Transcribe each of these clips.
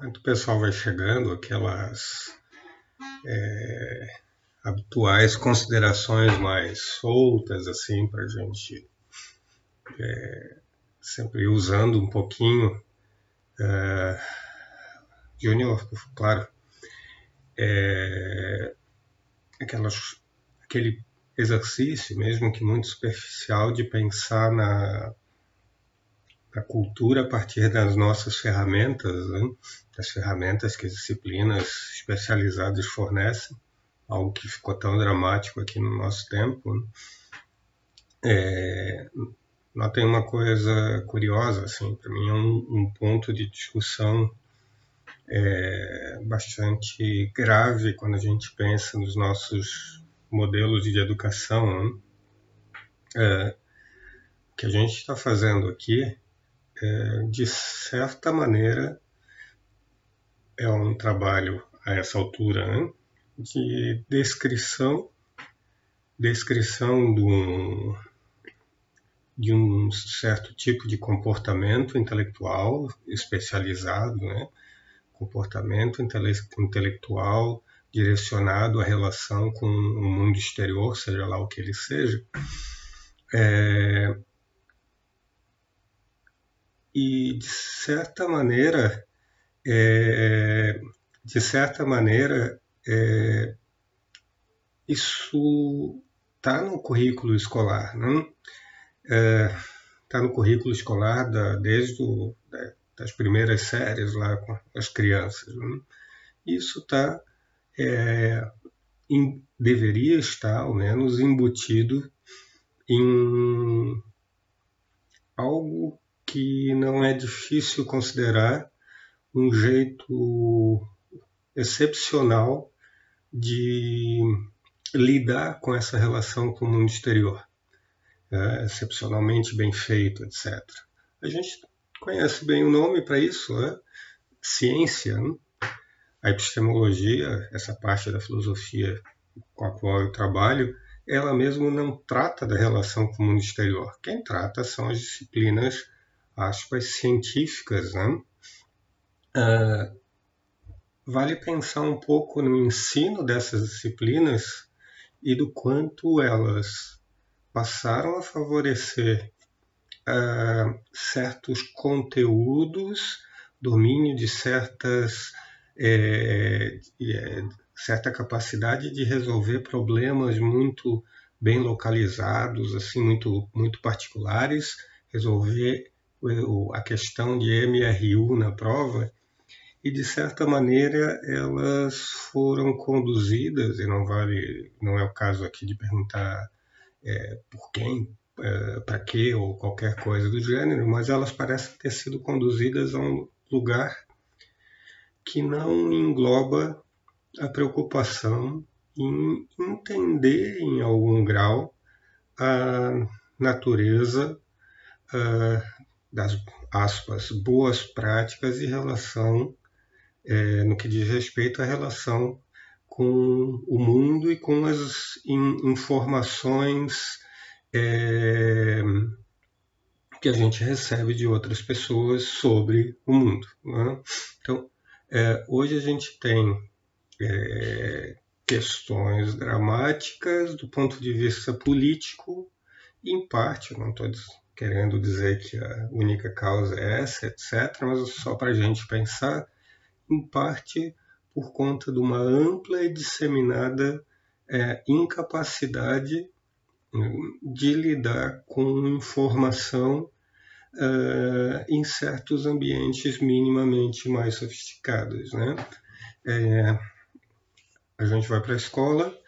enquanto o pessoal vai chegando, aquelas é, habituais considerações mais soltas, assim, para a gente é, sempre usando um pouquinho. É, Júnior, claro, é, aquelas, aquele exercício, mesmo que muito superficial, de pensar na, na cultura a partir das nossas ferramentas, né? das ferramentas que as disciplinas especializadas fornecem, algo que ficou tão dramático aqui no nosso tempo. Né? É, tem uma coisa curiosa, assim, para mim é um, um, ponto de discussão é, bastante grave quando a gente pensa nos nossos modelos de educação. Né? É, o que a gente está fazendo aqui, é, de certa maneira, é um trabalho a essa altura né? de descrição, descrição de um, de um certo tipo de comportamento intelectual especializado, né? comportamento intele intelectual direcionado à relação com o mundo exterior, seja lá o que ele seja. É... E de certa maneira, é... de certa maneira, é... isso está no currículo escolar, não? está é, tá no currículo escolar da, desde o, da, das primeiras séries lá com as crianças. Né? Isso está é, deveria estar, ao menos, embutido em algo que não é difícil considerar um jeito excepcional de lidar com essa relação com o mundo exterior é, excepcionalmente bem feito, etc. A gente conhece bem o nome para isso, né? ciência. Né? A epistemologia, essa parte da filosofia com a qual eu trabalho, ela mesmo não trata da relação com o mundo exterior. Quem trata são as disciplinas, aspas, científicas. Né? Uh, vale pensar um pouco no ensino dessas disciplinas e do quanto elas passaram a favorecer uh, certos conteúdos, domínio de certas é, é, certa capacidade de resolver problemas muito bem localizados, assim muito muito particulares, resolver a questão de MRU na prova e de certa maneira elas foram conduzidas e não vale não é o caso aqui de perguntar é, por quem, é, para quê ou qualquer coisa do gênero, mas elas parecem ter sido conduzidas a um lugar que não engloba a preocupação em entender em algum grau a natureza uh, das aspas boas práticas em relação é, no que diz respeito à relação com o mundo e com as informações é, que a gente recebe de outras pessoas sobre o mundo. Né? Então, é, hoje a gente tem é, questões dramáticas do ponto de vista político, em parte, não estou querendo dizer que a única causa é essa, etc., mas só para a gente pensar, em parte por conta de uma ampla e disseminada é, incapacidade hum, de lidar com informação uh, em certos ambientes minimamente mais sofisticados. Né? É, a gente vai para a escola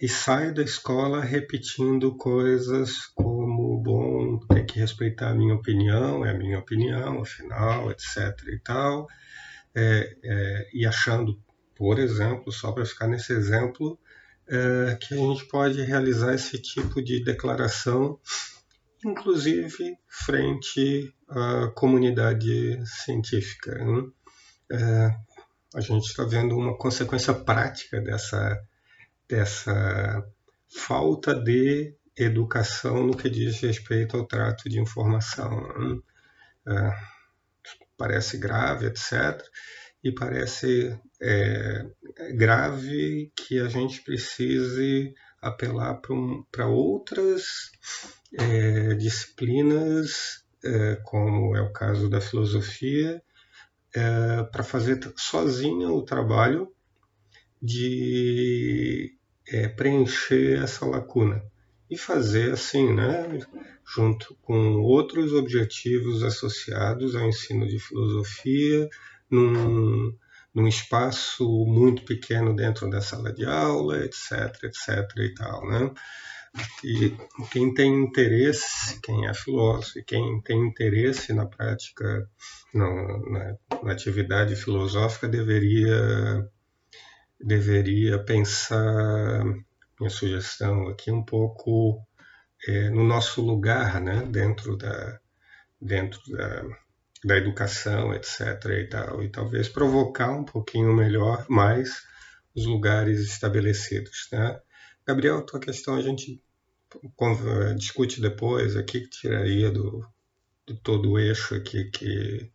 e sai da escola repetindo coisas como, bom, tem que respeitar a minha opinião, é a minha opinião, afinal, etc. e tal é, é, e achando, por exemplo, só para ficar nesse exemplo, é, que a gente pode realizar esse tipo de declaração, inclusive frente à comunidade científica. Né? A gente está vendo uma consequência prática dessa, dessa falta de educação no que diz respeito ao trato de informação. Né? É, parece grave, etc. E parece é, grave que a gente precise apelar para outras é, disciplinas, é, como é o caso da filosofia, é, para fazer sozinha o trabalho de é, preencher essa lacuna e fazer assim, né, junto com outros objetivos associados ao ensino de filosofia, num, num espaço muito pequeno dentro da sala de aula, etc, etc e tal, né? E quem tem interesse, quem é filósofo, quem tem interesse na prática, na, na atividade filosófica, deveria deveria pensar, minha sugestão aqui, um pouco é, no nosso lugar, né, dentro da, dentro da, da educação, etc. E, tal, e talvez provocar um pouquinho melhor, mais os lugares estabelecidos. Né? Gabriel, tua questão a gente discute depois aqui, que tiraria do, de todo o eixo aqui que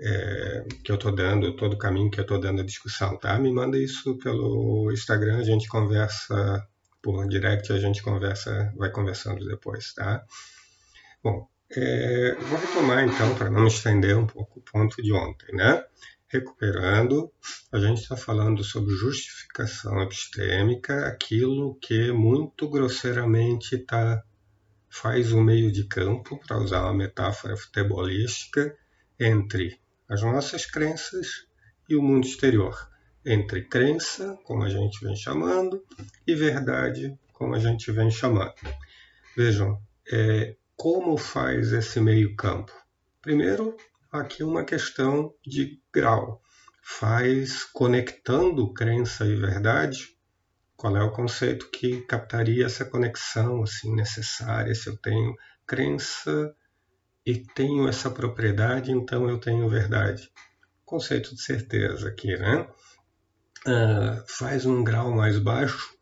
é, que eu estou dando, todo o caminho que eu estou dando a discussão, tá? Me manda isso pelo Instagram, a gente conversa por direct, a gente conversa, vai conversando depois, tá? Bom, é, vou retomar então, para não estender um pouco o ponto de ontem, né? Recuperando, a gente está falando sobre justificação epistêmica, aquilo que muito grosseiramente tá, faz o meio de campo, para usar uma metáfora futebolística, entre as nossas crenças e o mundo exterior, entre crença, como a gente vem chamando, e verdade, como a gente vem chamando. Vejam, é, como faz esse meio campo? Primeiro, aqui uma questão de grau. Faz conectando crença e verdade. Qual é o conceito que captaria essa conexão assim necessária? Se eu tenho crença e tenho essa propriedade, então eu tenho verdade. Conceito de certeza aqui, né? Uh, faz um grau mais baixo.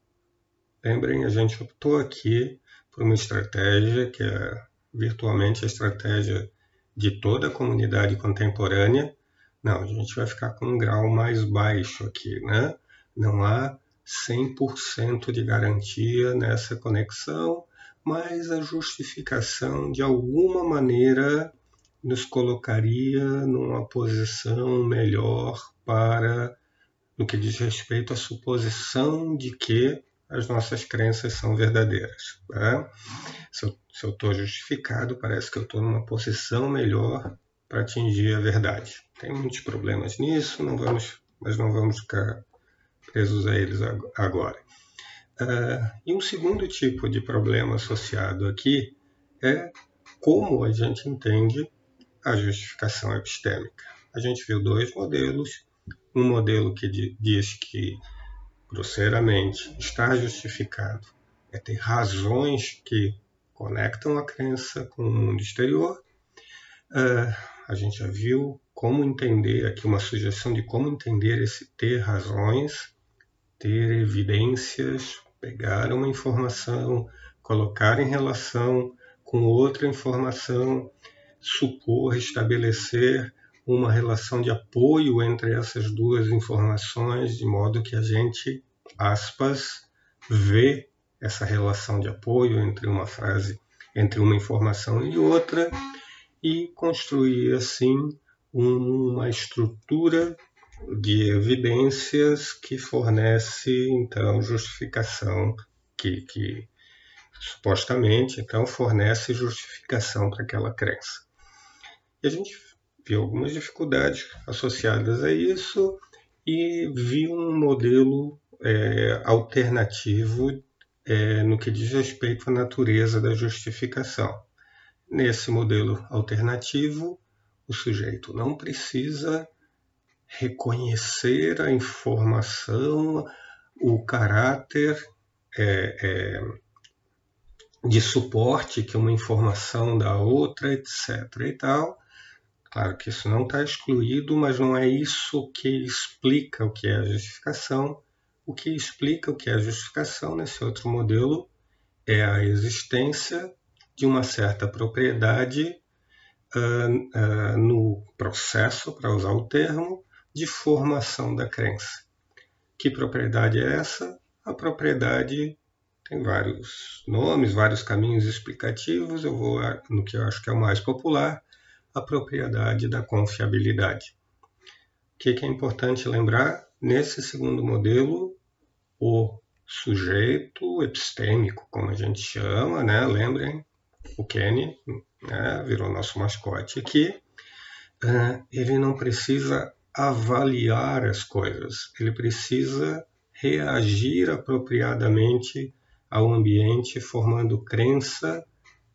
Lembrem, a gente optou aqui por uma estratégia que é virtualmente a estratégia de toda a comunidade contemporânea. Não, a gente vai ficar com um grau mais baixo aqui, né? Não há 100% de garantia nessa conexão, mas a justificação de alguma maneira nos colocaria numa posição melhor para no que diz respeito à suposição de que as nossas crenças são verdadeiras. Tá? Se eu estou justificado, parece que eu estou numa posição melhor para atingir a verdade. Tem muitos problemas nisso, não vamos, mas não vamos ficar presos a eles agora. Uh, e um segundo tipo de problema associado aqui é como a gente entende a justificação epistêmica. A gente viu dois modelos, um modelo que diz que grosseiramente está justificado é ter razões que conectam a crença com o mundo exterior. Uh, a gente já viu como entender aqui uma sugestão de como entender esse ter razões, ter evidências pegar uma informação, colocar em relação com outra informação, supor, estabelecer uma relação de apoio entre essas duas informações, de modo que a gente, aspas, vê essa relação de apoio entre uma frase, entre uma informação e outra, e construir assim uma estrutura de evidências que fornece então justificação que, que supostamente então fornece justificação para aquela crença. E a gente viu algumas dificuldades associadas a isso e viu um modelo é, alternativo é, no que diz respeito à natureza da justificação. Nesse modelo alternativo, o sujeito não precisa reconhecer a informação, o caráter é, é, de suporte que uma informação da outra, etc. e tal. Claro que isso não está excluído, mas não é isso que explica o que é a justificação. O que explica o que é a justificação nesse outro modelo é a existência de uma certa propriedade uh, uh, no processo, para usar o termo, de formação da crença. Que propriedade é essa? A propriedade tem vários nomes, vários caminhos explicativos. Eu vou no que eu acho que é o mais popular, a propriedade da confiabilidade. O que é importante lembrar? Nesse segundo modelo, o sujeito epistêmico, como a gente chama, né? lembrem, o Kenny né? virou nosso mascote aqui, uh, ele não precisa avaliar as coisas, ele precisa reagir apropriadamente ao ambiente, formando crença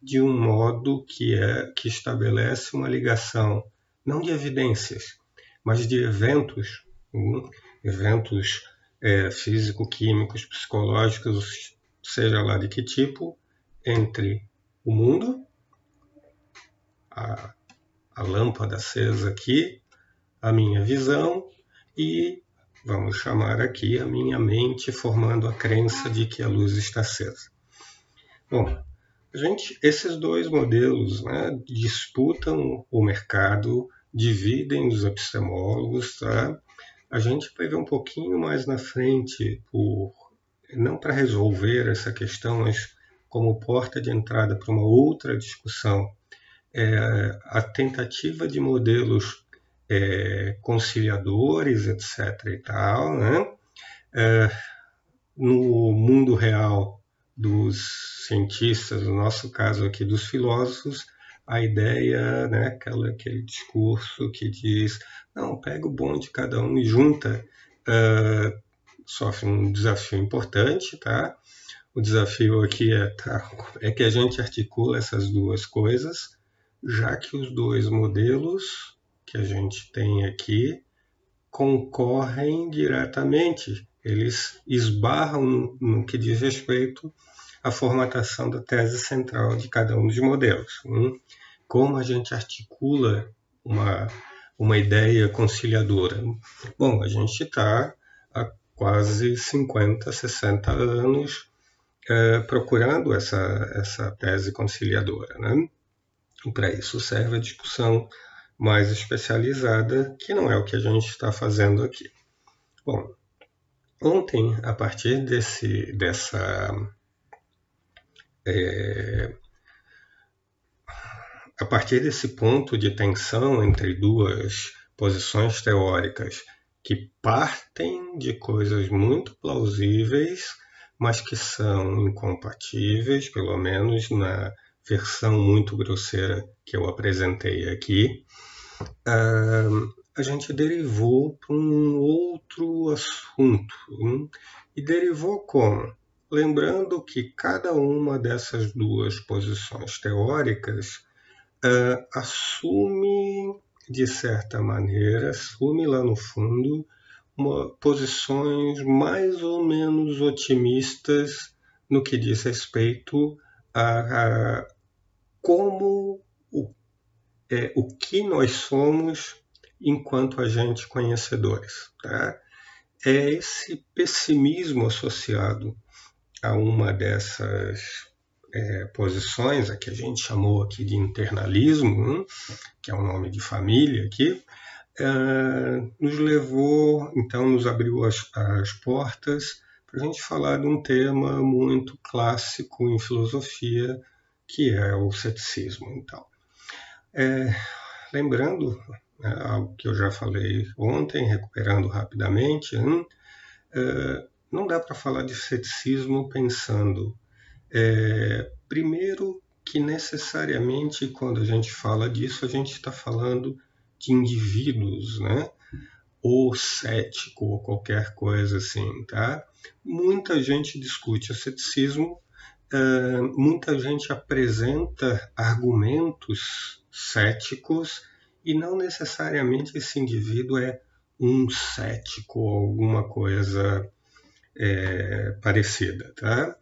de um modo que é que estabelece uma ligação não de evidências, mas de eventos, hum, eventos é, físico-químicos, psicológicos, seja lá de que tipo, entre o mundo, a, a lâmpada acesa aqui, a minha visão e, vamos chamar aqui, a minha mente, formando a crença de que a luz está acesa. Bom, gente, esses dois modelos né, disputam o mercado, dividem os epistemólogos, tá? A gente vai ver um pouquinho mais na frente, por não para resolver essa questão, mas como porta de entrada para uma outra discussão, é a tentativa de modelos é, conciliadores, etc. e tal, né? É, no mundo real dos cientistas, no nosso caso aqui dos filósofos, a ideia, né, aquela, aquele discurso que diz, não, pega o bom de cada um e junta, uh, sofre um desafio importante, tá? O desafio aqui é, tá, é que a gente articula essas duas coisas, já que os dois modelos que a gente tem aqui concorrem diretamente, eles esbarram no, que diz respeito à formatação da tese central de cada um dos modelos. Hum? Como a gente articula uma, uma ideia conciliadora? Bom, a gente está há quase 50, 60 anos é, procurando essa, essa tese conciliadora. Né? E para isso serve a discussão mais especializada, que não é o que a gente está fazendo aqui. Bom, ontem, a partir desse, dessa. É, a partir desse ponto de tensão entre duas posições teóricas que partem de coisas muito plausíveis, mas que são incompatíveis, pelo menos na versão muito grosseira que eu apresentei aqui, uh, a gente derivou para um outro assunto. Hein? E derivou como? Lembrando que cada uma dessas duas posições teóricas uh, assume, de certa maneira, assume lá no fundo, uma, posições mais ou menos otimistas no que diz respeito a, a como é, o que nós somos enquanto agentes conhecedores. Tá? É esse pessimismo associado a uma dessas é, posições, a que a gente chamou aqui de internalismo, hein, que é o nome de família aqui, é, nos levou, então, nos abriu as, as portas para a gente falar de um tema muito clássico em filosofia, que é o ceticismo. Então, é, lembrando né, algo que eu já falei ontem, recuperando rapidamente, é, não dá para falar de ceticismo pensando, é, primeiro, que necessariamente quando a gente fala disso, a gente está falando de indivíduos, né? ou cético, ou qualquer coisa assim, tá? Muita gente discute o ceticismo, muita gente apresenta argumentos céticos e não necessariamente esse indivíduo é um cético ou alguma coisa é, parecida. Tá?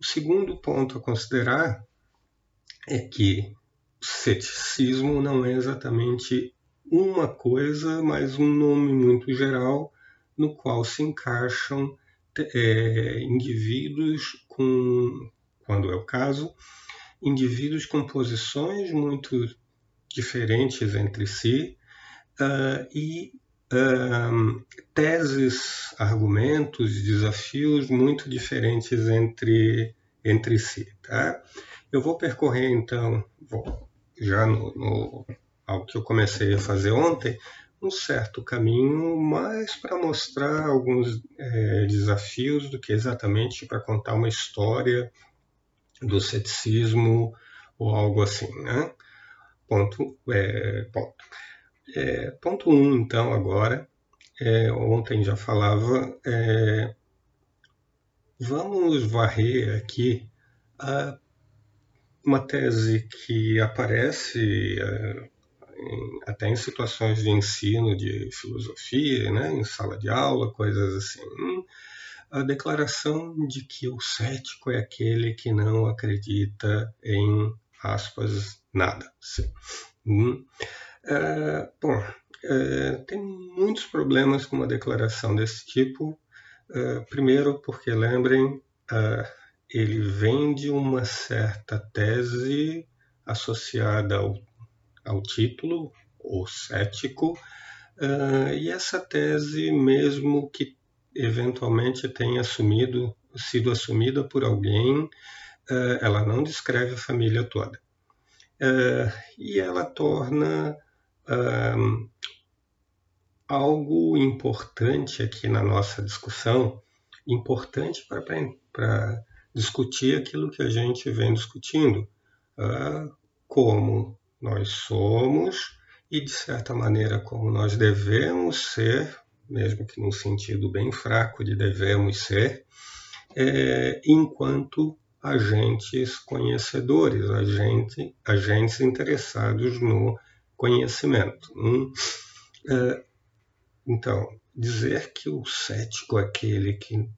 O segundo ponto a considerar é que ceticismo não é exatamente uma coisa, mas um nome muito geral no qual se encaixam é, indivíduos com, quando é o caso, indivíduos com posições muito diferentes entre si uh, e uh, teses, argumentos, desafios muito diferentes entre, entre si. Tá? Eu vou percorrer então, já no, no, ao que eu comecei a fazer ontem, um certo caminho, mais para mostrar alguns é, desafios do que exatamente para contar uma história do ceticismo ou algo assim, né? Ponto, é, ponto. É, ponto um, então, agora, é, ontem já falava, é, vamos varrer aqui a, uma tese que aparece é, em, até em situações de ensino de filosofia, né, em sala de aula, coisas assim. A declaração de que o cético é aquele que não acredita em, aspas, nada. Sim. Hum. É, bom, é, tem muitos problemas com uma declaração desse tipo. É, primeiro, porque lembrem, é, ele vem de uma certa tese associada ao ao título, o cético, uh, e essa tese, mesmo que eventualmente tenha assumido, sido assumida por alguém, uh, ela não descreve a família toda. Uh, e ela torna algo importante aqui na nossa discussão, importante para discutir aquilo que a gente vem discutindo, como nós somos e, de certa maneira, como nós devemos ser, mesmo que num sentido bem fraco de devemos ser, é, enquanto agentes conhecedores, agente, agentes interessados no conhecimento. Hum? É, então, dizer que o cético é aquele que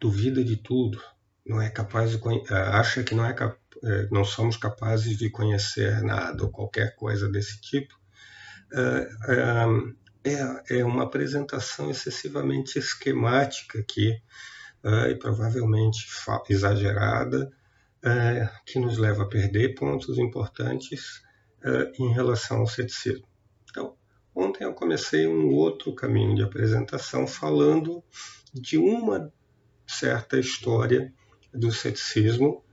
duvida de tudo, não é capaz de acha que não é é, não somos capazes de conhecer nada ou qualquer coisa desse tipo, é, é, é uma apresentação excessivamente esquemática aqui e provavelmente exagerada, que nos leva a perder pontos importantes em relação ao ceticismo. Então, ontem eu comecei um outro caminho de apresentação falando de uma certa história do ceticismo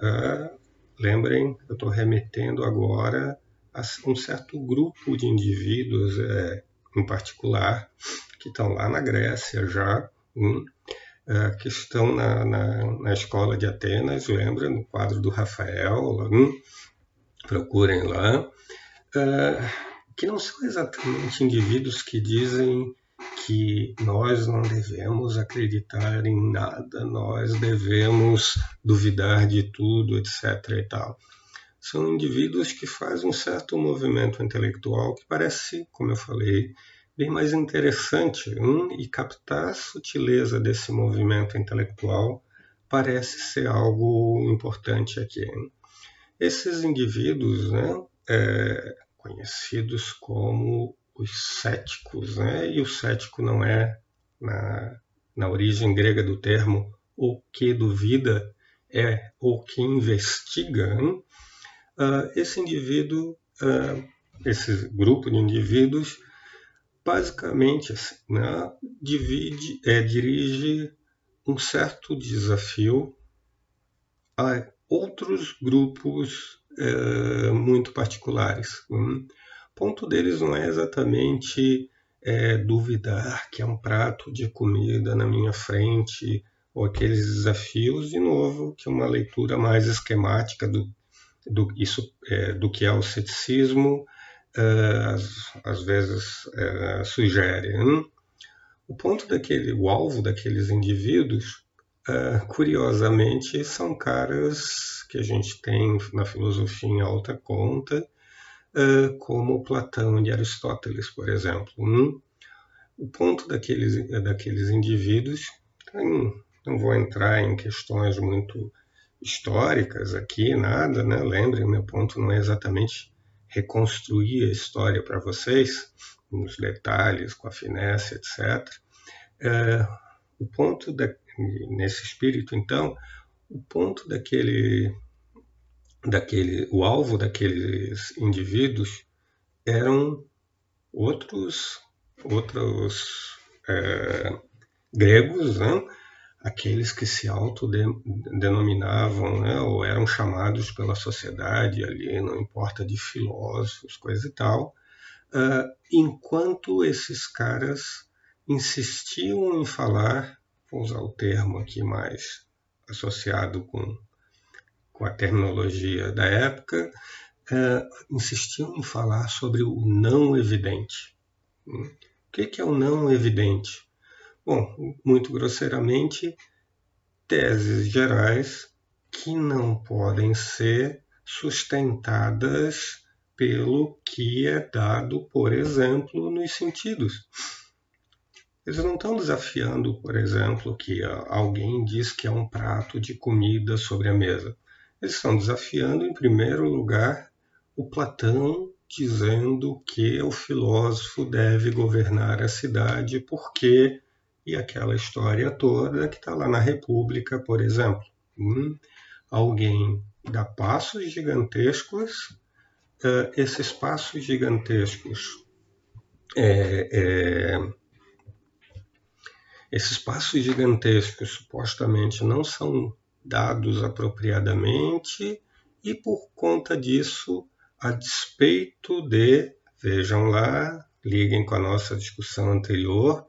Uh, lembrem, eu estou remetendo agora a um certo grupo de indivíduos, é, em particular, que estão lá na Grécia já, uh, que estão na, na, na, escola de Atenas, lembra, no quadro do Rafael, um, procurem lá, uh, que não são exatamente indivíduos que dizem que nós não devemos acreditar em nada, nós devemos duvidar de tudo, etc. E tal. São indivíduos que fazem um certo movimento intelectual que parece, como eu falei, bem mais interessante hein? e captar a sutileza desse movimento intelectual parece ser algo importante aqui. Hein? Esses indivíduos, né, é, conhecidos como os céticos, né? e o cético não é, na, na origem grega do termo, o que duvida, é o que investiga. Uh, esse indivíduo, uh, esse grupo de indivíduos, basicamente assim, né, divide, é, dirige um certo desafio a outros grupos é, muito particulares. Hum? Ponto deles não é exatamente é, duvidar que é um prato de comida na minha frente ou aqueles desafios, de novo, que é uma leitura mais esquemática do, do, isso, é, do que é o ceticismo, é, às, vezes é, sugere. Hein? O ponto daquele, o alvo daqueles indivíduos, é, curiosamente, são caras que a gente tem na filosofia em alta conta, como Platão e Aristóteles, por exemplo. Um, o ponto daqueles, daqueles indivíduos, não vou entrar em questões muito históricas aqui, nada, né? Lembrem, meu ponto não é exatamente reconstruir a história para vocês, nos detalhes, com a finesse, etc. É, o ponto, da, nesse espírito, então, o ponto daquele daquele, o alvo daqueles indivíduos eram outros, outros é, gregos, né? aqueles que se autodenominavam, né? ou eram chamados pela sociedade ali, não importa de filósofos, coisa e tal, uh, enquanto esses caras insistiam em falar, vou usar o termo aqui mais associado com, com a terminologia da época, uh, insistiam em falar sobre o não evidente. O que é o não evidente? Bom, muito grosseiramente, teses gerais que não podem ser sustentadas pelo que é dado, por exemplo, nos sentidos. Eles não estão desafiando, por exemplo, que alguém diz que é um prato de comida sobre a mesa. Eles estão desafiando, em primeiro lugar, o Platão dizendo que o filósofo deve governar a cidade porque e aquela história toda que está lá na República, por exemplo. Hum, alguém dá passos gigantescos, uh, esses passos gigantescos, é, é, esses passos gigantescos supostamente não são dados apropriadamente e por conta disso, a despeito de, vejam lá, liguem com a nossa discussão anterior,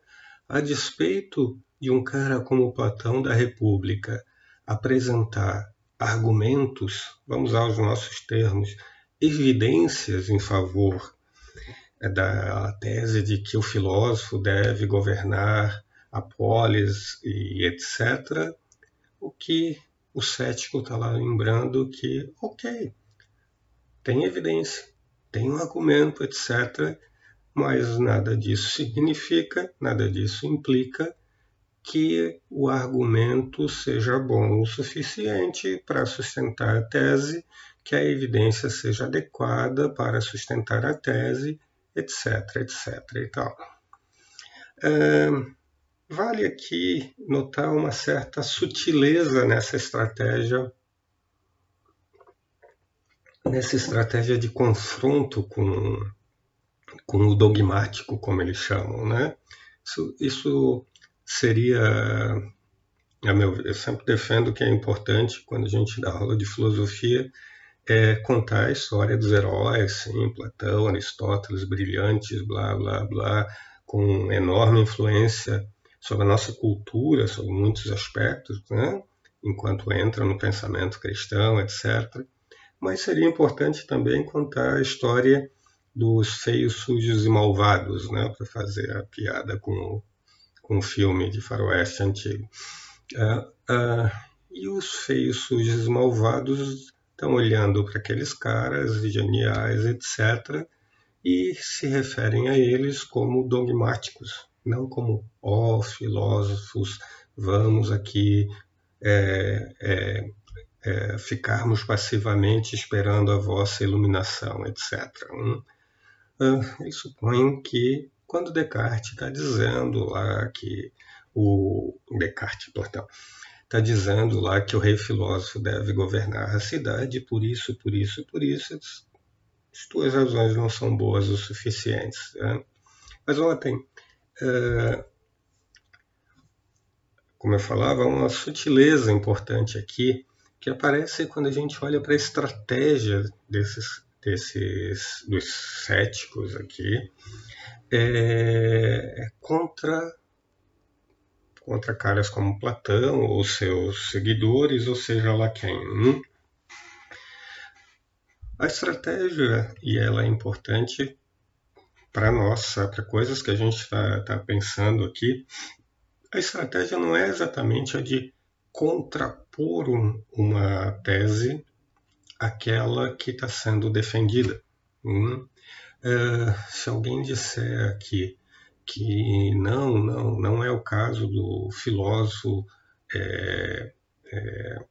a despeito de um cara como Platão da República apresentar argumentos, vamos usar os nossos termos, evidências em favor é, da tese de que o filósofo deve governar a polis e etc., o que o cético está lá lembrando que, ok, tem evidência, tem um argumento, etc., mas nada disso significa, nada disso implica que o argumento seja bom o suficiente para sustentar a tese, que a evidência seja adequada para sustentar a tese, etc, etc e tal. É, vale aqui notar uma certa sutileza nessa estratégia, nessa estratégia de confronto com com o dogmático, como eles chamam, né? Isso, isso seria, meu, eu sempre defendo que é importante quando a gente dá aula de filosofia é contar a história dos heróis, sim, Platão, Aristóteles, brilhantes, blá, blá, blá, com enorme influência sobre a nossa cultura, sobre muitos aspectos, né? enquanto entra no pensamento cristão, etc. Mas seria importante também contar a história dos feios, sujos e malvados, né, para fazer a piada com o, com o filme de faroeste antigo. Uh, uh, e os feios, sujos e malvados estão olhando para aqueles caras geniais, etc., e se referem a eles como dogmáticos, não como, ó oh, filósofos, vamos aqui é, é, é, ficarmos passivamente esperando a vossa iluminação, etc. Hum? eles supõem que quando Descartes está dizendo lá que o Descartes, Platão, está dizendo lá que o rei filósofo deve governar a cidade, por isso, por isso, por isso, as tuas razões não são boas o suficientes. Né? Mas ontem, é, como eu falava, uma sutileza importante aqui que aparece quando a gente olha para a estratégia desses desses dos céticos aqui é, é contra contra caras como Platão ou seus seguidores, ou seja lá quem. Hum? A estratégia, e ela é importante para nós, para coisas que a gente está tá pensando aqui, a estratégia não é exatamente a de contrapor um, uma tese aquela que está sendo defendida. Hum? É, se alguém disser aqui que não, não, não é o caso do filósofo é, é,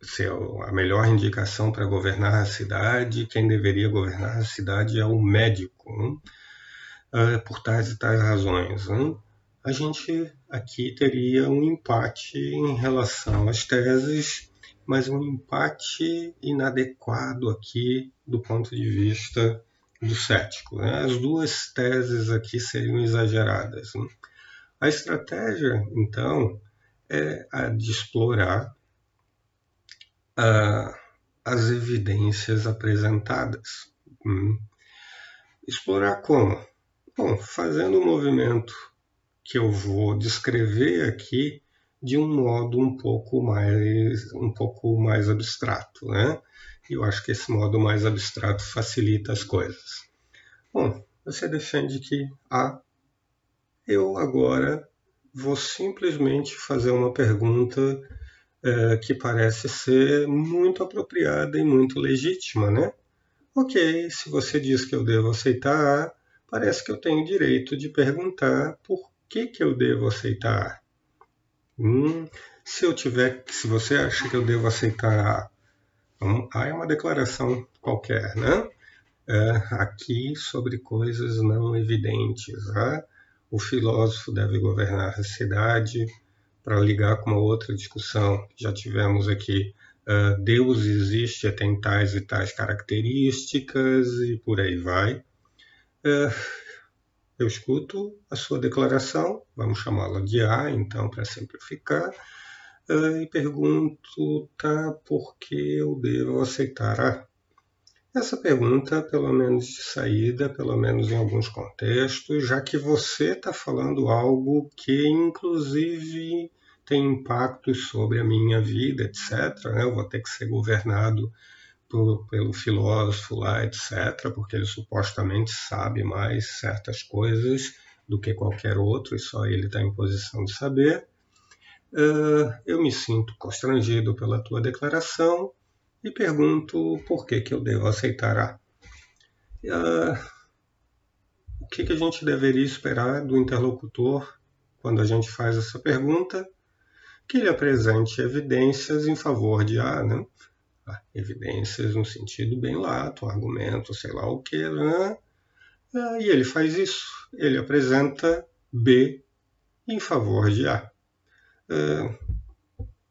ser a melhor indicação para governar a cidade, quem deveria governar a cidade é o médico, hum? É, por tais e tais razões. A gente aqui teria um empate em relação às teses mas um empate inadequado aqui do ponto de vista do cético. Né? As duas teses aqui seriam exageradas. A estratégia, então, é a de explorar uh, as evidências apresentadas. Hum. Explorar como? Bom, fazendo um movimento que eu vou descrever aqui de um modo um pouco mais um pouco mais abstrato, né? Eu acho que esse modo mais abstrato facilita as coisas. Bom, você defende que A. Eu agora vou simplesmente fazer uma pergunta é, que parece ser muito apropriada e muito legítima, né? Ok, se você diz que eu devo aceitar A, parece que eu tenho direito de perguntar por que, que eu devo aceitar Hum, se eu tiver, se você acha que eu devo aceitar A, A é uma declaração qualquer, né? É, aqui sobre coisas não evidentes. Né? O filósofo deve governar a cidade, para ligar com uma outra discussão que já tivemos aqui. Uh, Deus existe, tem tais e tais características e por aí vai. Uh, eu escuto a sua declaração, vamos chamá-la de A, então, para simplificar, uh, e pergunto, tá, por que eu devo aceitar A? Essa pergunta, pelo menos de saída, pelo menos em alguns contextos, já que você está falando algo que, inclusive, tem impactos sobre a minha vida, etc. Né? Eu vou ter que ser governado pelo filósofo lá, etc., porque ele supostamente sabe mais certas coisas do que qualquer outro e só ele está em posição de saber. Uh, eu me sinto constrangido pela tua declaração e pergunto por que, que eu devo aceitar. Uh, o que, que a gente deveria esperar do interlocutor quando a gente faz essa pergunta? Que ele apresente evidências em favor de A, né? Ah, evidências no sentido bem lato, um argumento, sei lá o que, né? Ah, e ele faz isso, ele apresenta B em favor de A. Ah,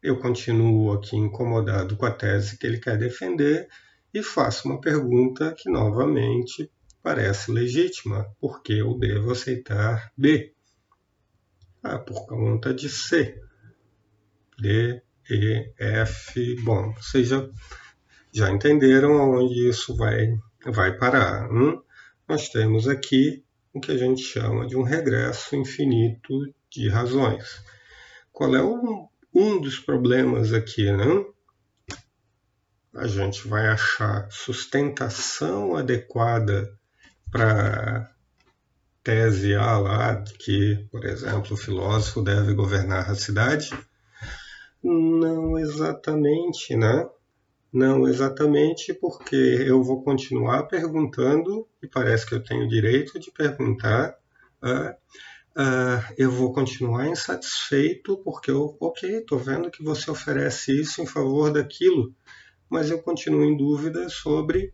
eu continuo aqui incomodado com a tese que ele quer defender e faço uma pergunta que novamente parece legítima. Por que eu devo aceitar B? Ah, por conta de C. D, E, F. Bom, vocês já, já entenderam onde isso vai, vai parar. Hum? Nós temos aqui o que a gente chama de um regresso infinito de razões. Qual é o um dos problemas aqui, né? A gente vai achar sustentação adequada para tese A lá, que, por exemplo, o filósofo deve governar a cidade? Não exatamente, né? Não exatamente, porque eu vou continuar perguntando, e parece que eu tenho direito de perguntar, uh, uh, eu vou continuar insatisfeito porque eu, ok, estou vendo que você oferece isso em favor daquilo, mas eu continuo em dúvida sobre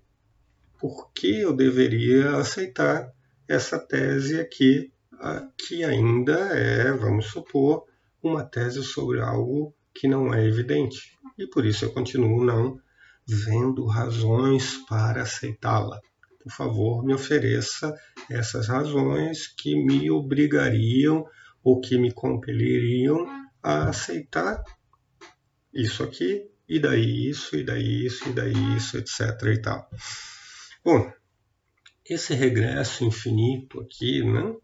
por que eu deveria aceitar essa tese aqui, uh, que ainda é, vamos supor, uma tese sobre algo que não é evidente. E por isso eu continuo não vendo razões para aceitá-la por favor, me ofereça essas razões que me obrigariam ou que me compeliriam a aceitar isso aqui, e daí isso, e daí isso, e daí isso, etc. e tal. Bom, esse regresso infinito aqui, né,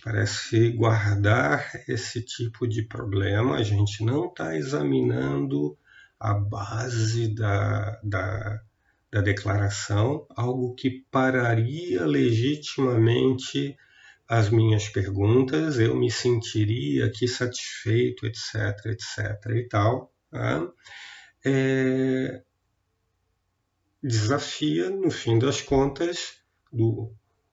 parece guardar esse tipo de problema, a gente não está examinando a base da, da, da declaração, algo que pararia legitimamente as minhas perguntas, eu me sentiria aqui satisfeito, etc, etc e tal. Tá? É... Desafia, no fim das contas, do,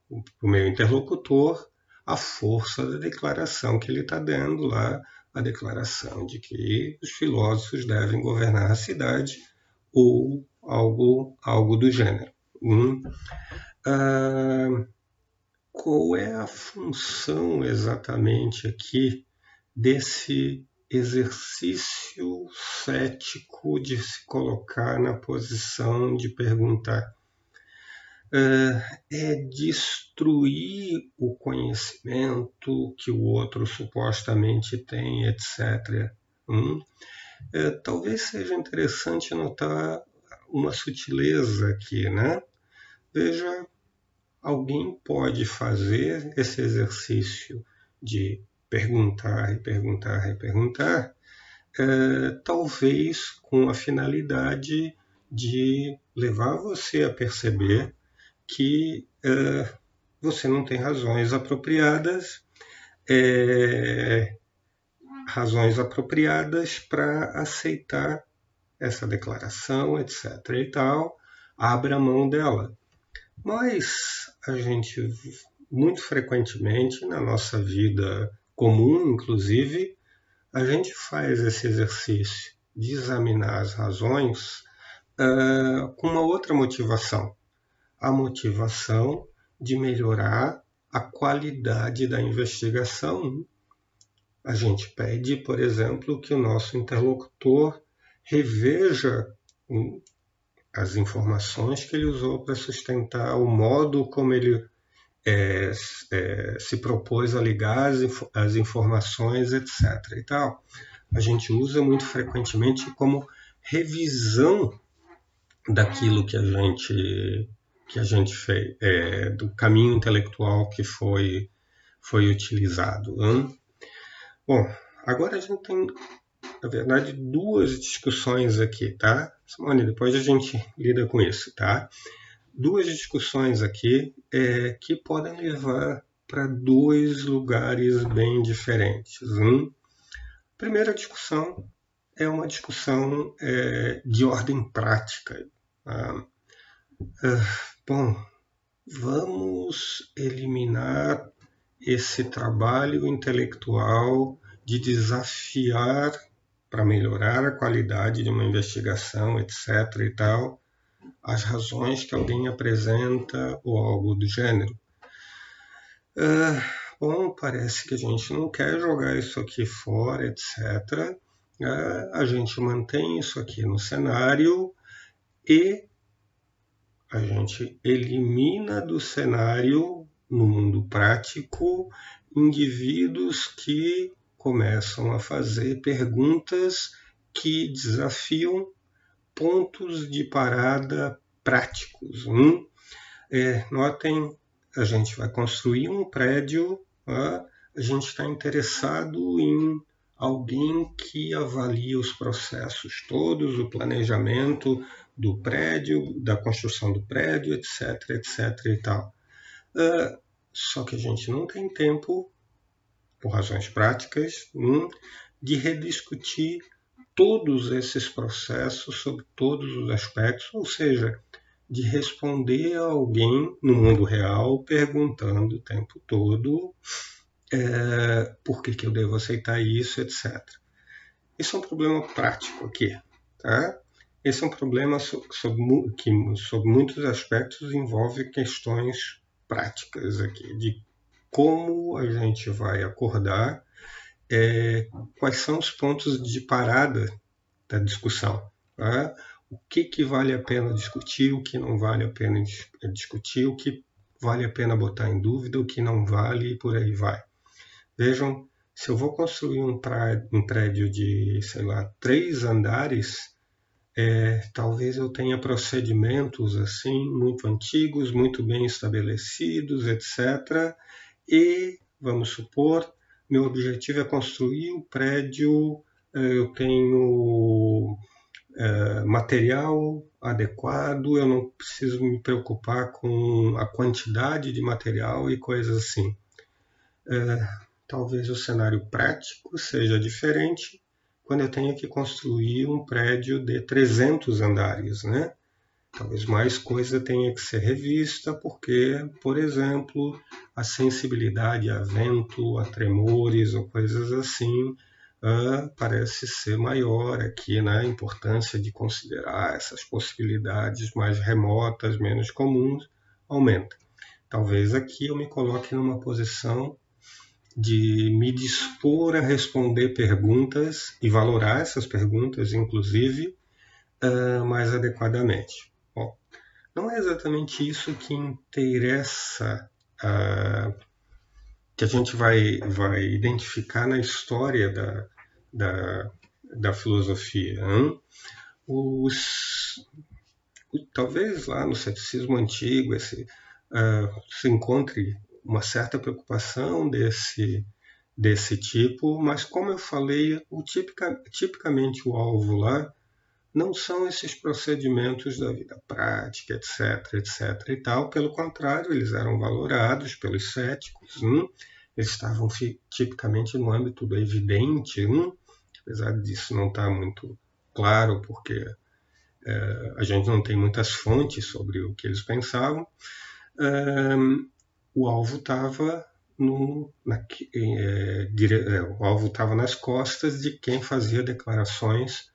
do meu interlocutor a força da declaração que ele está dando lá, a declaração de que os filósofos devem governar a cidade ou algo, algo do gênero. Hum. Ah, qual é a função exatamente aqui desse exercício cético de se colocar na posição de perguntar? É destruir o conhecimento que o outro supostamente tem, etc. Hum? É, talvez seja interessante notar uma sutileza aqui, né? Veja, alguém pode fazer esse exercício de perguntar e perguntar e perguntar, é, talvez com a finalidade de levar você a perceber que é, você não tem razões apropriadas, é, razões apropriadas para aceitar essa declaração, etc. e tal, abra mão dela. Mas a gente, muito frequentemente, na nossa vida comum, inclusive, a gente faz esse exercício de examinar as razões uh, com uma outra motivação. A motivação de melhorar a qualidade da investigação. A gente pede, por exemplo, que o nosso interlocutor reveja as informações que ele usou para sustentar o modo como ele é, é, se propôs a ligar as, as, informações, etc. E tal. A gente usa muito frequentemente como revisão daquilo que a gente que a gente fez, é, do caminho intelectual que foi foi utilizado. Hein? Bom, agora a gente tem na verdade, duas discussões aqui, tá? Simone, depois a gente lida com isso, tá? Duas discussões aqui é, que podem levar para dois lugares bem diferentes. Hein? Primeira discussão é uma discussão é, de ordem prática. Tá? Ah, bom, vamos eliminar esse trabalho intelectual de desafiar para melhorar a qualidade de uma investigação, etc. e tal, as razões que alguém apresenta ou algo do gênero. Uh, bom, parece que a gente não quer jogar isso aqui fora, etc. Uh, ah, a gente mantém isso aqui no cenário e a gente elimina do cenário, no mundo prático, indivíduos que começam a fazer perguntas que desafiam pontos de parada práticos. Um, é, notem, a gente vai construir um prédio, a gente está interessado em alguém que avalie os processos todos, o planejamento do prédio, da construção do prédio, etc, etc e tal. Uh, só que a gente não tem tempo por razões práticas, um, de rediscutir todos esses processos sobre todos os aspectos, ou seja, de responder a alguém no mundo real perguntando o tempo todo é, por que, que eu devo aceitar isso, etc. Isso é um problema prático aqui. Tá? Esse é um problema sobre, que, sob muitos aspectos, envolve questões práticas aqui, de como a gente vai acordar, é, quais são os pontos de parada da discussão. Tá? O que, que vale a pena discutir, o que não vale a pena discutir, o que vale a pena botar em dúvida, o que não vale e por aí vai. Vejam, se eu vou construir um um prédio de, sei lá, três andares, é, talvez eu tenha procedimentos assim muito antigos, muito bem estabelecidos, etc e, vamos supor, meu objetivo é construir um prédio, eh, eu tenho é, material adequado, eu não preciso me preocupar com a quantidade de material e coisas assim. É, talvez o cenário prático seja diferente quando eu tenho que construir um prédio de 300 andares, né? Talvez mais coisa tenha que ser revista, porque, por exemplo, a sensibilidade a vento, a tremores ou coisas assim uh, parece ser maior aqui, né? A importância de considerar essas possibilidades mais remotas, menos comuns, aumenta. Talvez aqui eu me coloque numa posição de me dispor a responder perguntas e valorar essas perguntas, inclusive, uh, mais adequadamente. não é exatamente isso que interessa, uh, que a gente vai, vai identificar na história da, da, da filosofia. Hein? Os, talvez lá no ceticismo antigo esse, uh, se encontre uma certa preocupação desse, desse tipo, mas como eu falei, o tipica, tipicamente o alvo lá não são esses procedimentos da vida prática, etc, etc e tal. Pelo contrário, eles eram valorados pelos céticos. Hum? Eles estavam tipicamente no âmbito do evidente, hum? apesar disso não estar tá muito claro, porque é, a gente não tem muitas fontes sobre o que eles pensavam. O alvo estava no, na, é, dire, é, o alvo estava nas costas de quem fazia declarações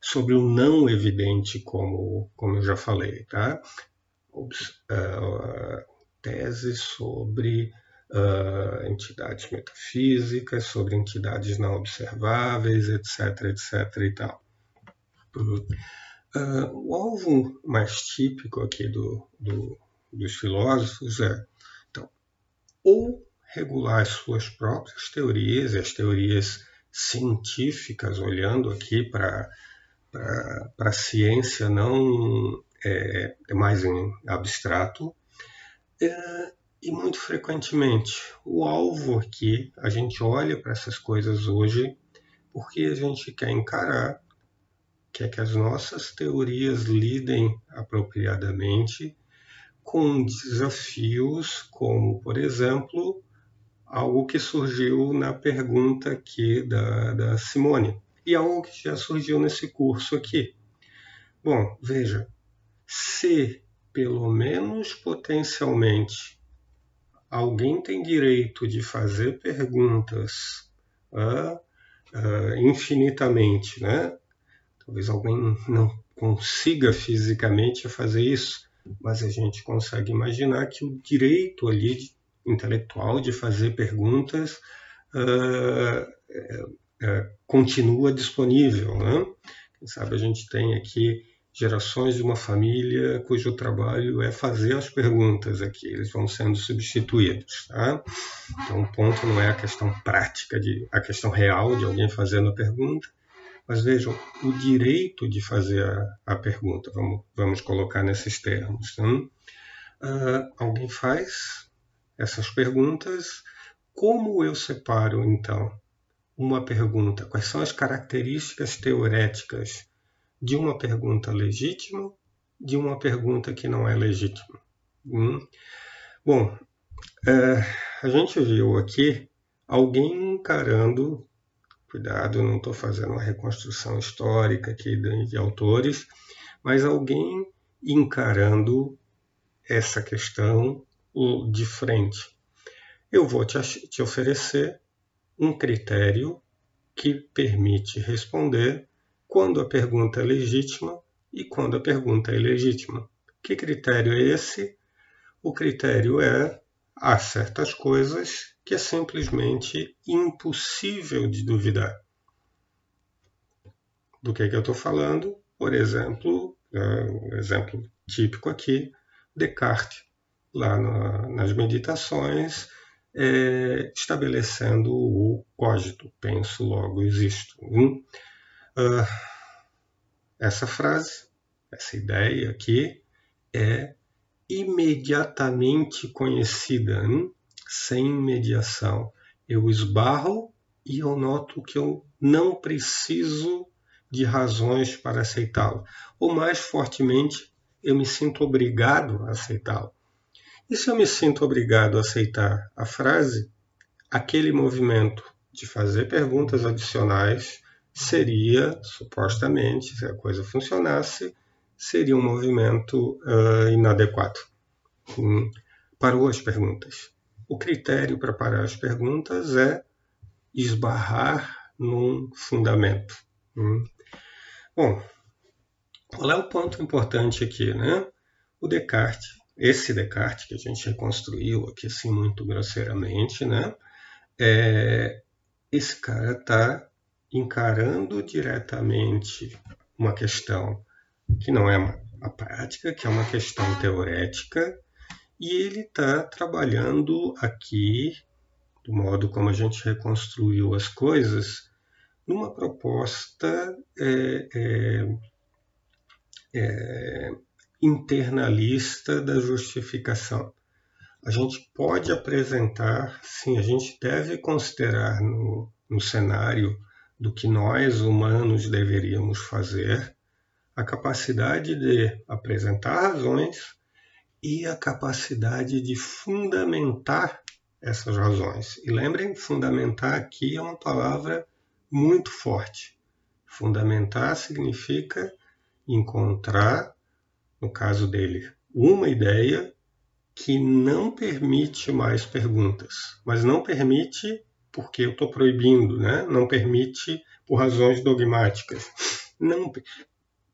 sobre o não evidente, como, como eu já falei, tá? Uh, tese sobre uh, entidades metafísicas, sobre entidades não observáveis, etc, etc e tal. Uh, o alvo mais típico aqui do, do, dos filósofos é, ou regular as suas próprias teorias, as teorias científicas, olhando aqui para a ciência não é, é, mais em abstrato é, e muito frequentemente. O alvo aqui a gente olha para essas coisas hoje porque a gente quer encarar quer que as nossas teorias lidem apropriadamente com desafios como por exemplo algo que surgiu na pergunta aqui da, da Simone e algo que já surgiu nesse curso aqui. Bom, veja, se pelo menos potencialmente alguém tem direito de fazer perguntas uh, uh, infinitamente, né? Talvez alguém não consiga fisicamente fazer isso, mas a gente consegue imaginar que o direito ali de, intelectual de fazer perguntas uh, continua disponível. Né? Quem sabe a gente tem aqui gerações de uma família cujo trabalho é fazer as perguntas aqui, eles vão sendo substituídos. Tá? Então, o ponto não é a questão prática, de, a questão real de alguém fazendo a pergunta, mas vejam, o direito de fazer a, a pergunta, vamos, vamos colocar nesses termos. Uh, alguém faz essas perguntas, como eu separo, então, uma pergunta: quais são as características teoréticas de uma pergunta legítima de uma pergunta que não é legítima? Hum? Bom, é, a gente viu aqui alguém encarando, cuidado, não estou fazendo uma reconstrução histórica aqui de, de autores, mas alguém encarando essa questão de frente. Eu vou te, te oferecer um critério que permite responder quando a pergunta é legítima e quando a pergunta é ilegítima. Que critério é esse? O critério é há certas coisas que é simplesmente impossível de duvidar. Do que, é que eu estou falando? Por exemplo, um exemplo típico aqui, Descartes, lá na, nas meditações, é, estabelecendo o cógito, penso, logo existo. Uh, essa frase, essa ideia aqui, é imediatamente conhecida, hein? sem mediação. Eu esbarro e eu noto que eu não preciso de razões para aceitá-la. Ou mais fortemente, eu me sinto obrigado a aceitá-la. E se eu me sinto obrigado a aceitar a frase, aquele movimento de fazer perguntas adicionais seria, supostamente, se a coisa funcionasse, seria um movimento uh, inadequado. Hum, parou as perguntas. O critério para parar as perguntas é esbarrar num fundamento. Hum. Bom, qual é o ponto importante aqui, né? O Descartes esse Descartes que a gente reconstruiu aqui assim muito grosseiramente, né? É, esse cara está encarando diretamente uma questão que não é a prática, que é uma questão teorética, e ele está trabalhando aqui, do modo como a gente reconstruiu as coisas, numa proposta é, é, é, internalista da justificação. A gente pode apresentar, sim, a gente deve considerar no, no cenário do que nós humanos deveríamos fazer, a capacidade de apresentar razões e a capacidade de fundamentar essas razões. E lembrem, fundamentar aqui é uma palavra muito forte. Fundamentar significa encontrar, no caso dele, uma ideia que não permite mais perguntas, mas não permite porque eu estou proibindo, né? não permite por razões dogmáticas, não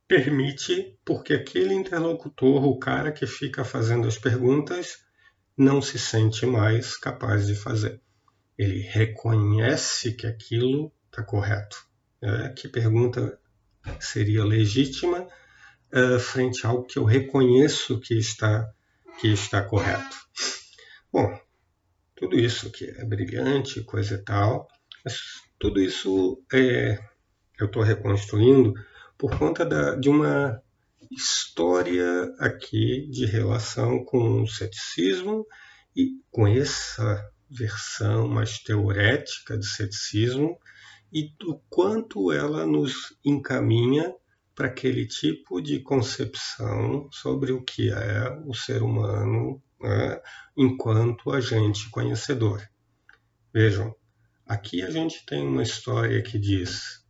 permite porque aquele interlocutor, o cara que fica fazendo as perguntas, não se sente mais capaz de fazer. Ele reconhece que aquilo está correto. É, que pergunta seria legítima uh, frente a algo que eu reconheço que está, que está correto. Bom, tudo isso que é brilhante, coisa e tal, mas tudo isso é, eu estou reconstruindo por conta da, de uma história aqui de relação com o ceticismo e com essa versão mais teorética de ceticismo e do quanto ela nos encaminha para aquele tipo de concepção sobre o que é o ser humano né, enquanto agente conhecedor. Vejam, aqui a gente tem uma história que diz: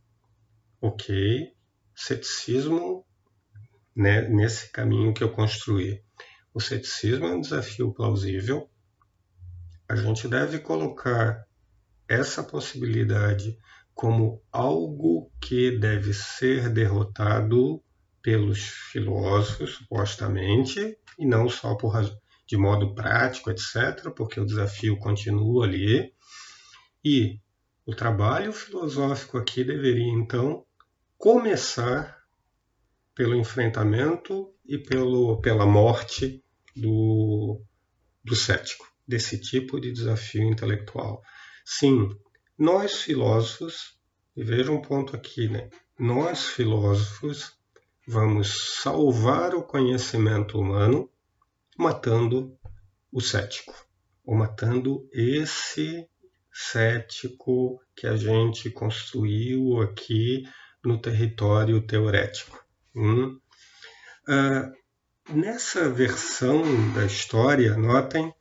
ok, ceticismo né, nesse caminho que eu construí. O ceticismo é um desafio plausível. A gente deve colocar essa possibilidade como algo que deve ser derrotado pelos filósofos, supostamente, e não só por, de modo prático, etc., porque o desafio continua ali. E o trabalho filosófico aqui deveria, então, começar pelo enfrentamento e pelo, pela morte do, do cético, desse tipo de desafio intelectual. Sim, nós filósofos, e veja um ponto aqui, né? Nós filósofos vamos salvar o conhecimento humano matando o cético, ou matando esse cético que a gente construiu aqui no território teorético. Hum? Ah, nessa versão da história, notem,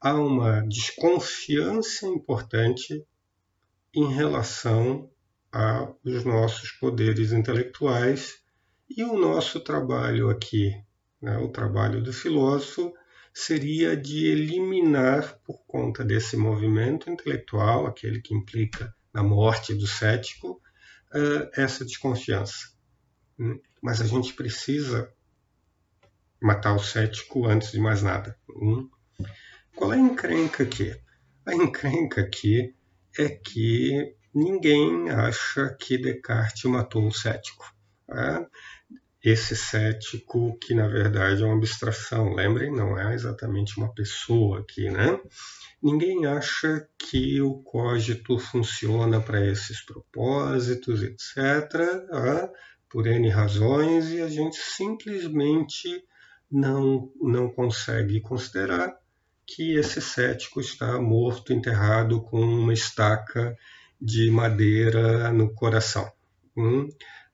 há uma desconfiança importante em relação aos nossos poderes intelectuais e o nosso trabalho aqui, né, o trabalho do filósofo, seria de eliminar, por conta desse movimento intelectual, aquele que implica na morte do cético, uh, essa desconfiança. Hum, mas a gente precisa matar o cético antes de mais nada. Hum. Qual é a encrenca aqui? A encrenca aqui é que ninguém acha que Descartes matou o cético. Né? Esse cético que, na verdade, é uma abstração. Lembrem, não é exatamente uma pessoa aqui, né? Ninguém acha que o cogito funciona para esses propósitos, etc., né? por N razões, e a gente simplesmente não, não consegue considerar que esse cético está morto, enterrado com uma estaca de madeira no coração. Hum?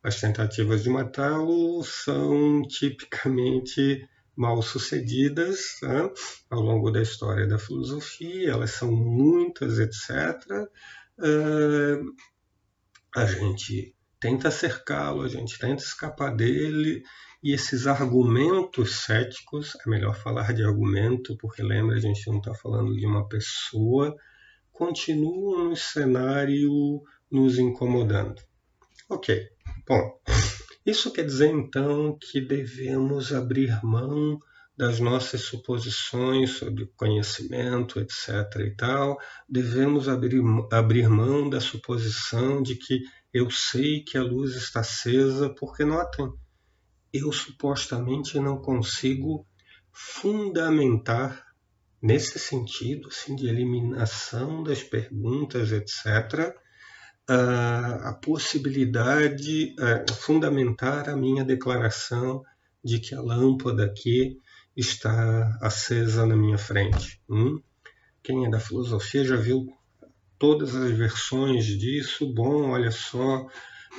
As tentativas de matá-lo são tipicamente mal sucedidas né? ao longo da história da filosofia, elas são muitas, etc. Uh, a gente tenta cercá-lo, a gente tenta escapar dele, e esses argumentos céticos, é melhor falar de argumento, porque lembra, a gente não está falando de uma pessoa, continuam no cenário nos incomodando. Ok, bom, isso quer dizer então que devemos abrir mão das nossas suposições sobre conhecimento, etc. e tal, devemos abrir, abrir mão da suposição de que eu sei que a luz está acesa, porque notem, eu supostamente não consigo fundamentar nesse sentido assim, de eliminação das perguntas, etc., a, a possibilidade, a fundamentar a minha declaração de que a lâmpada aqui está acesa na minha frente. Hum? Quem é da filosofia já viu todas as versões disso. Bom, olha só,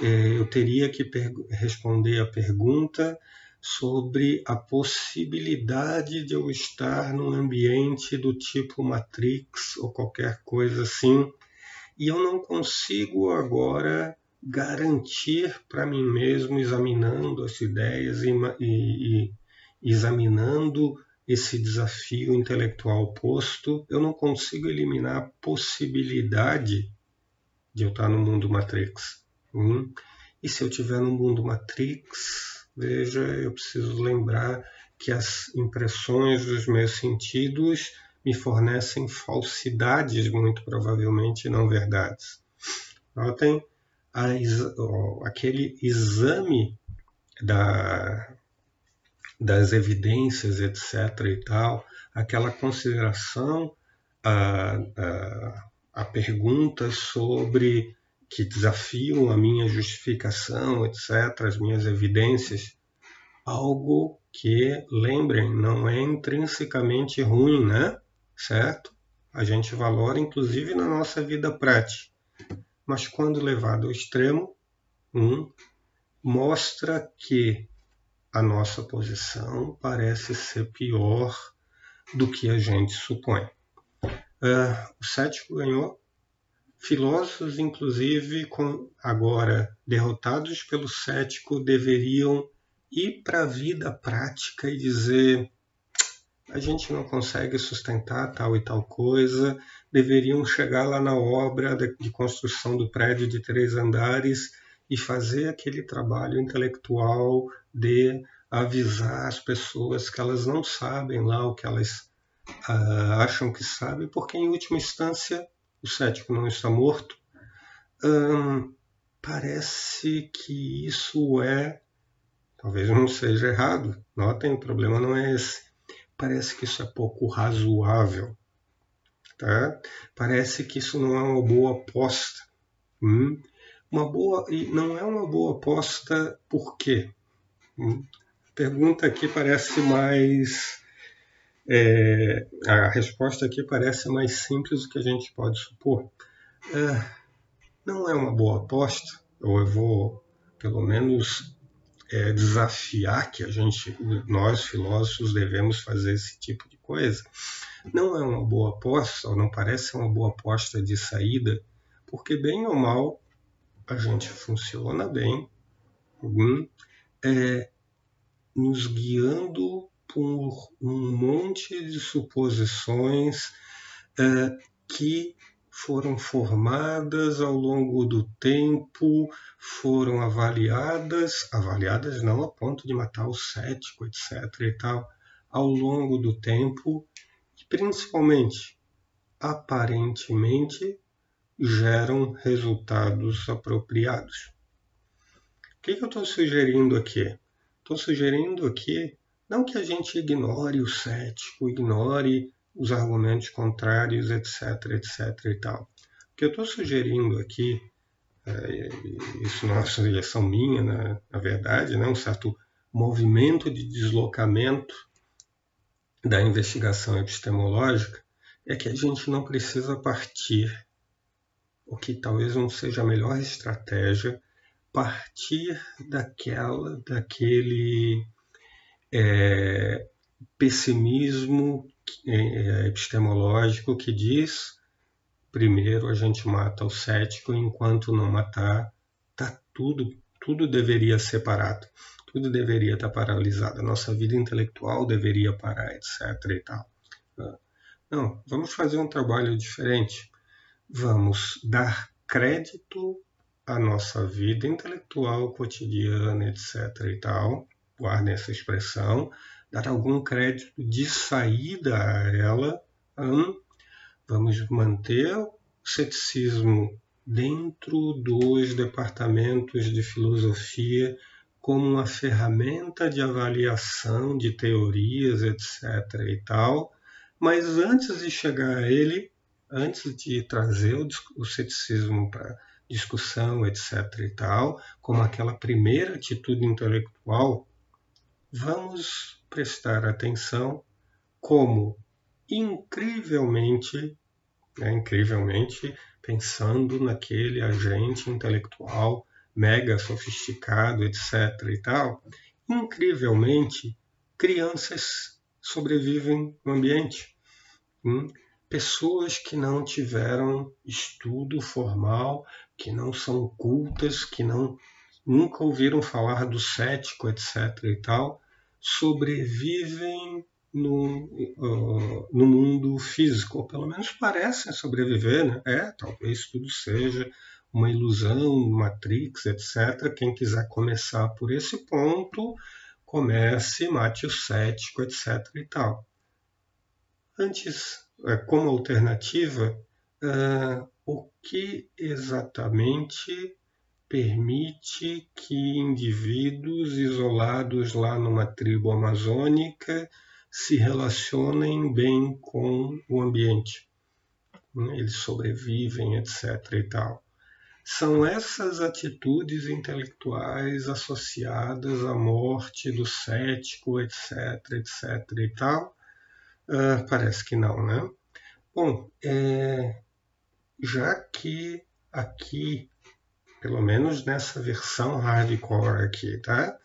é, eu teria que responder a pergunta sobre a possibilidade de eu estar num ambiente do tipo Matrix ou qualquer coisa assim, e eu não consigo agora garantir para mim mesmo, examinando as ideias e, e, e examinando esse desafio intelectual posto, eu não consigo eliminar a possibilidade de eu estar no mundo Matrix. Hum? E se eu estiver no mundo Matrix, Veja, eu preciso lembrar que as impressões dos meus sentidos me fornecem falsidades, muito provavelmente não verdades. Notem a, aquele exame da, das evidências, etc. e tal, aquela consideração a, a, a sobre que desafiam a minha justificação, etc., as minhas evidências, algo que, lembrem, não é intrinsecamente ruim, né? Certo? A gente valora, inclusive, na nossa vida prática. Mas quando levado ao extremo, um, mostra que a nossa posição parece ser pior do que a gente supõe. Uh, o cético ganhou Filósofos, inclusive, agora derrotados pelo cético, deveriam ir para a vida prática e dizer: a gente não consegue sustentar tal e tal coisa, deveriam chegar lá na obra de construção do prédio de três andares e fazer aquele trabalho intelectual de avisar as pessoas que elas não sabem lá o que elas ah, acham que sabem, porque em última instância o cético não está morto, hum, parece que isso é, talvez não seja errado, notem, o problema não é esse, parece que isso é pouco razoável, tá? Parece que isso não é uma boa aposta. Hum? Uma boa e não é uma boa aposta por quê? Hum? Pergunta aqui parece mais é, a resposta aqui parece mais simples do que a gente pode supor. É, não é uma boa aposta, ou eu vou, pelo menos, é, desafiar que a gente, nós filósofos, devemos fazer esse tipo de coisa. Não é uma boa aposta, ou não parece uma boa aposta de saída, porque, bem ou mal, a gente funciona bem, hum, é, nos guiando por um monte de suposições é, que foram formadas ao longo do tempo, foram avaliadas, avaliadas não a ponto de matar o cético, etc. e tal, ao longo do tempo, e principalmente, aparentemente, geram resultados apropriados. O que, que eu estou sugerindo aqui? Estou sugerindo aqui não que a gente ignore o cético, ignore os argumentos contrários, etc, etc e tal. O que eu estou sugerindo aqui, é, isso não é uma sugestão minha, na, na verdade, né, um certo movimento de deslocamento da investigação epistemológica, é que a gente não precisa partir, o que talvez não seja a melhor estratégia, partir daquela, daquele é, pessimismo epistemológico que diz primeiro a gente mata o cético enquanto não matar tá tudo tudo deveria ser parado tudo deveria estar tá paralisado a nossa vida intelectual deveria parar etc e tal. Não vamos fazer um trabalho diferente vamos dar crédito à nossa vida intelectual cotidiana etc e tal guardem essa expressão, dar algum crédito de saída a ela, hum, vamos manter o ceticismo dentro dos departamentos de filosofia como uma ferramenta de avaliação de teorias, etc. e tal, mas antes de chegar a ele, antes de trazer o, o ceticismo para discussão, etc. e tal, como aquela primeira atitude intelectual, vamos prestar atenção como incrivelmente, né, incrivelmente pensando naquele agente intelectual mega sofisticado, etc. e tal, incrivelmente crianças sobrevivem no ambiente. Hum? Pessoas que não tiveram estudo formal, que não são cultas, que não nunca ouviram falar do cético, etc. e tal, sobrevivem no, uh, no mundo físico, ou pelo menos parecem sobreviver, né? É, talvez tudo seja uma ilusão, Matrix, etc. Quem quiser começar por esse ponto, comece, mate o cético, etc. e tal. Antes, é, como alternativa, uh, o que exatamente permite que indivíduos isolados lá numa tribo amazônica se relacionem bem com o ambiente. Né? Eles sobrevivem, etc. e tal. São essas atitudes intelectuais associadas à morte do cético, etc., etc. e tal? Uh, parece que não, né? Bom, é, já que aqui, pelo menos nessa versão hardcore aqui, tá?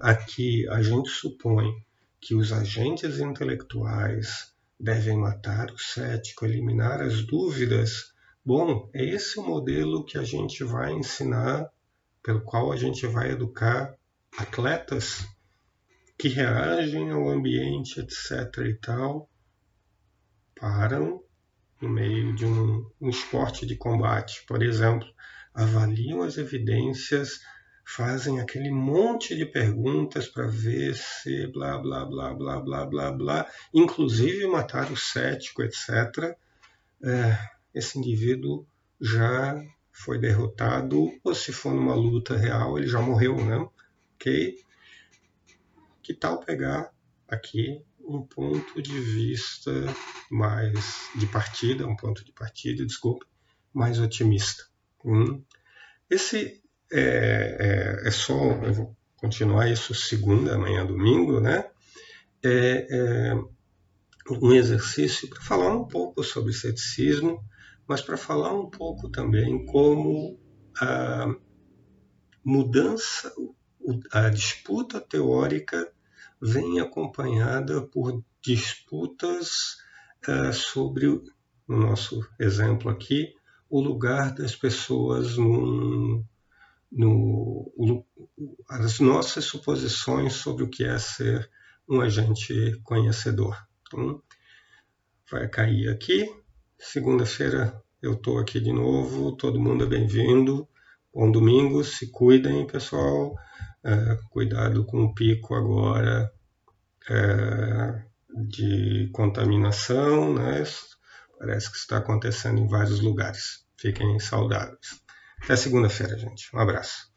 Aqui a gente supõe que os agentes intelectuais devem matar o cético, eliminar as dúvidas. Bom, é esse o modelo que a gente vai ensinar, pelo qual a gente vai educar atletas que reagem ao ambiente, etc. e tal, param no meio de um, um esporte de combate, por exemplo, avaliam as evidências, fazem aquele monte de perguntas para ver se blá blá blá blá blá blá blá, inclusive matar o cético, etc. É, esse indivíduo já foi derrotado, ou se for numa luta real, ele já morreu, né? Ok? Que tal pegar aqui um ponto de vista mais de partida, um ponto de partida, desculpe, mais otimista. Hum. Esse é, é, é, só, eu vou continuar isso segunda, amanhã, domingo, né? É, é um exercício para falar um pouco sobre ceticismo, mas para falar um pouco também como a mudança, a disputa teórica vem acompanhada por disputas uh, sobre, no nosso exemplo aqui, o lugar das pessoas no, no, as nossas suposições sobre o que é ser um agente conhecedor. Então, vai cair aqui. Segunda-feira eu estou aqui de novo. Todo mundo é bem-vindo. Bom domingo. Se cuidem, pessoal. É, cuidado com o pico agora é, de contaminação, né? Parece que está acontecendo em vários lugares. Fiquem saudáveis. Até segunda-feira, gente. Um abraço.